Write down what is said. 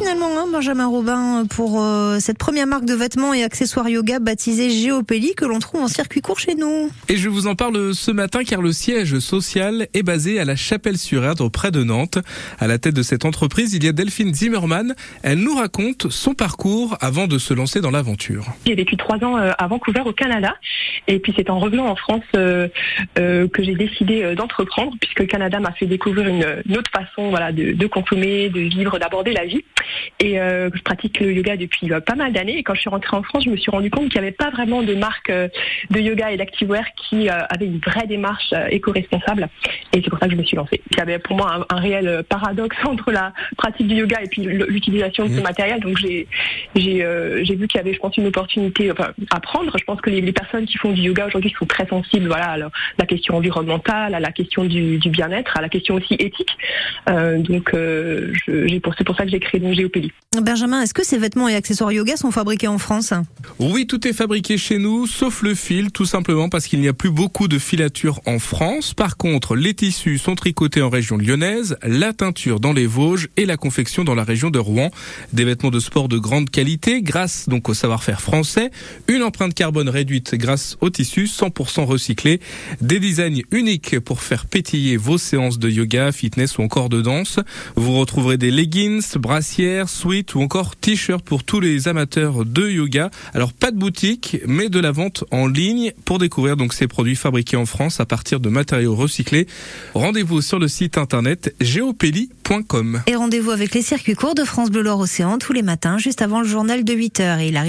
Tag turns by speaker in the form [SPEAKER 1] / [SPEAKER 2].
[SPEAKER 1] finalement, hein, Benjamin Robin, pour euh, cette première marque de vêtements et accessoires yoga baptisée Géopélie que l'on trouve en circuit court chez nous.
[SPEAKER 2] Et je vous en parle ce matin car le siège social est basé à la Chapelle-sur-Erdre près de Nantes. À la tête de cette entreprise, il y a Delphine Zimmermann. Elle nous raconte son parcours avant de se lancer dans l'aventure.
[SPEAKER 3] J'ai vécu trois ans euh, à Vancouver au Canada et puis c'est en revenant en France euh, que j'ai décidé d'entreprendre puisque le Canada m'a fait découvrir une, autre façon voilà, de, de consommer, de vivre, d'aborder la vie. Et euh, je pratique le yoga depuis euh, pas mal d'années. Et quand je suis rentrée en France, je me suis rendu compte qu'il n'y avait pas vraiment de marque euh, de yoga et d'activewear qui avait une vraie démarche éco-responsable. Et c'est pour ça que je me suis lancée. Il y avait pour moi un, réel paradoxe entre la pratique du yoga et puis l'utilisation de ce mmh. matériel. Donc j'ai j'ai vu qu'il y avait, je pense, une opportunité enfin, à prendre. Je pense que les, personnes qui font du yoga aujourd'hui sont très sensibles, voilà, à la, question environnementale, à la question du, du bien-être, à la question aussi éthique. donc c'est pour ça que j'ai créé donc Géopélie.
[SPEAKER 1] Benjamin, est-ce que ces vêtements et accessoires yoga sont fabriqués en France
[SPEAKER 2] Oui, tout est fabriqué chez nous, sauf le fil, tout simplement parce qu'il n'y a plus beaucoup de filature en France. Par contre, les tissus sont tricotés en région lyonnaise, la teinture dans les Vosges et la confection dans la région de Rouen. Des vêtements de sport de grande qualité, grâce donc au savoir-faire français, une empreinte carbone réduite grâce aux tissus 100% recyclés, des designs uniques pour faire pétiller vos séances de yoga, fitness ou encore de danse. Vous retrouverez des leggings, brassières, sweats ou encore t-shirts pour tous les amateurs de yoga. Alors pas de boutique, mais de la vente en ligne pour découvrir donc ces produits fabriqués en France à partir de matériaux recyclés. Rendez-vous sur le site internet geopeli.com.
[SPEAKER 1] Et rendez-vous avec les circuits courts de France Bleu Loire Océan tous les matins juste avant le journal de 8h et il arrive